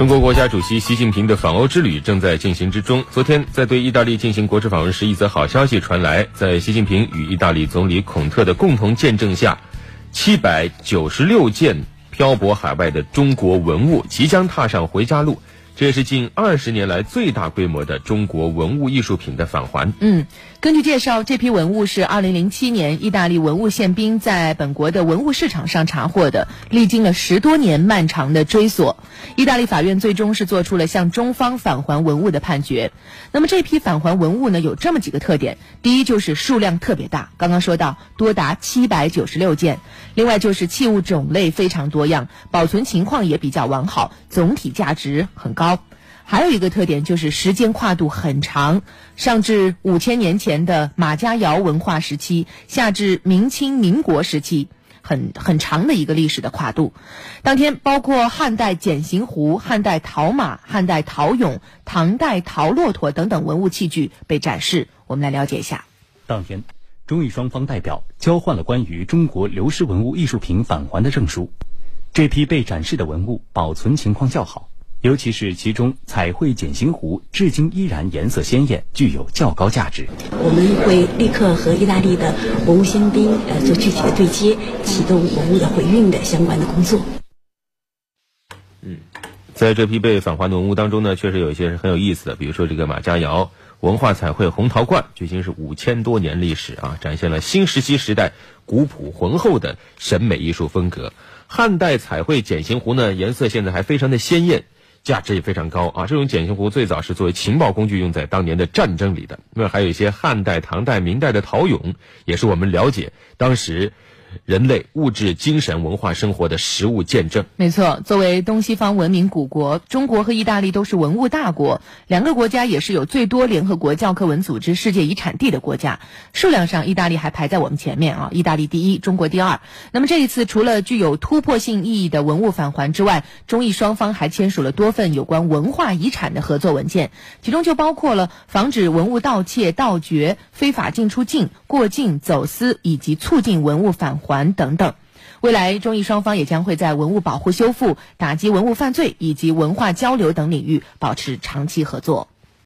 中国国家主席习近平的访欧之旅正在进行之中。昨天，在对意大利进行国事访问时，一则好消息传来：在习近平与意大利总理孔特的共同见证下，七百九十六件漂泊海外的中国文物即将踏上回家路。这是近二十年来最大规模的中国文物艺术品的返还。嗯，根据介绍，这批文物是二零零七年意大利文物宪兵在本国的文物市场上查获的，历经了十多年漫长的追索，意大利法院最终是做出了向中方返还文物的判决。那么这批返还文物呢，有这么几个特点：第一，就是数量特别大，刚刚说到多达七百九十六件；另外就是器物种类非常多样，保存情况也比较完好，总体价值很高。还有一个特点就是时间跨度很长，上至五千年前的马家窑文化时期，下至明清民国时期，很很长的一个历史的跨度。当天，包括汉代简形壶、汉代陶马、汉代陶俑、唐代陶骆驼等等文物器具被展示。我们来了解一下。当天，中意双方代表交换了关于中国流失文物艺术品返还的证书。这批被展示的文物保存情况较好。尤其是其中彩绘简形壶，至今依然颜色鲜艳，具有较高价值。我们会立刻和意大利的文物先兵呃做具体的对接，启动文物的回运的相关的工作。嗯，在这批被返还的文物当中呢，确实有一些是很有意思的，比如说这个马家窑文化彩绘红陶罐，距今是五千多年历史啊，展现了新石器时代古朴浑厚的审美艺术风格。汉代彩绘简形壶呢，颜色现在还非常的鲜艳。价值也非常高啊！这种简形壶最早是作为情报工具用在当年的战争里的。那么还有一些汉代、唐代、明代的陶俑，也是我们了解当时。人类物质、精神、文化生活的实物见证。没错，作为东西方文明古国，中国和意大利都是文物大国，两个国家也是有最多联合国教科文组织世界遗产地的国家。数量上，意大利还排在我们前面啊，意大利第一，中国第二。那么这一次，除了具有突破性意义的文物返还之外，中意双方还签署了多份有关文化遗产的合作文件，其中就包括了防止文物盗窃、盗掘、非法进出境、过境、走私以及促进文物返。环等等，未来中意双方也将会在文物保护修复、打击文物犯罪以及文化交流等领域保持长期合作。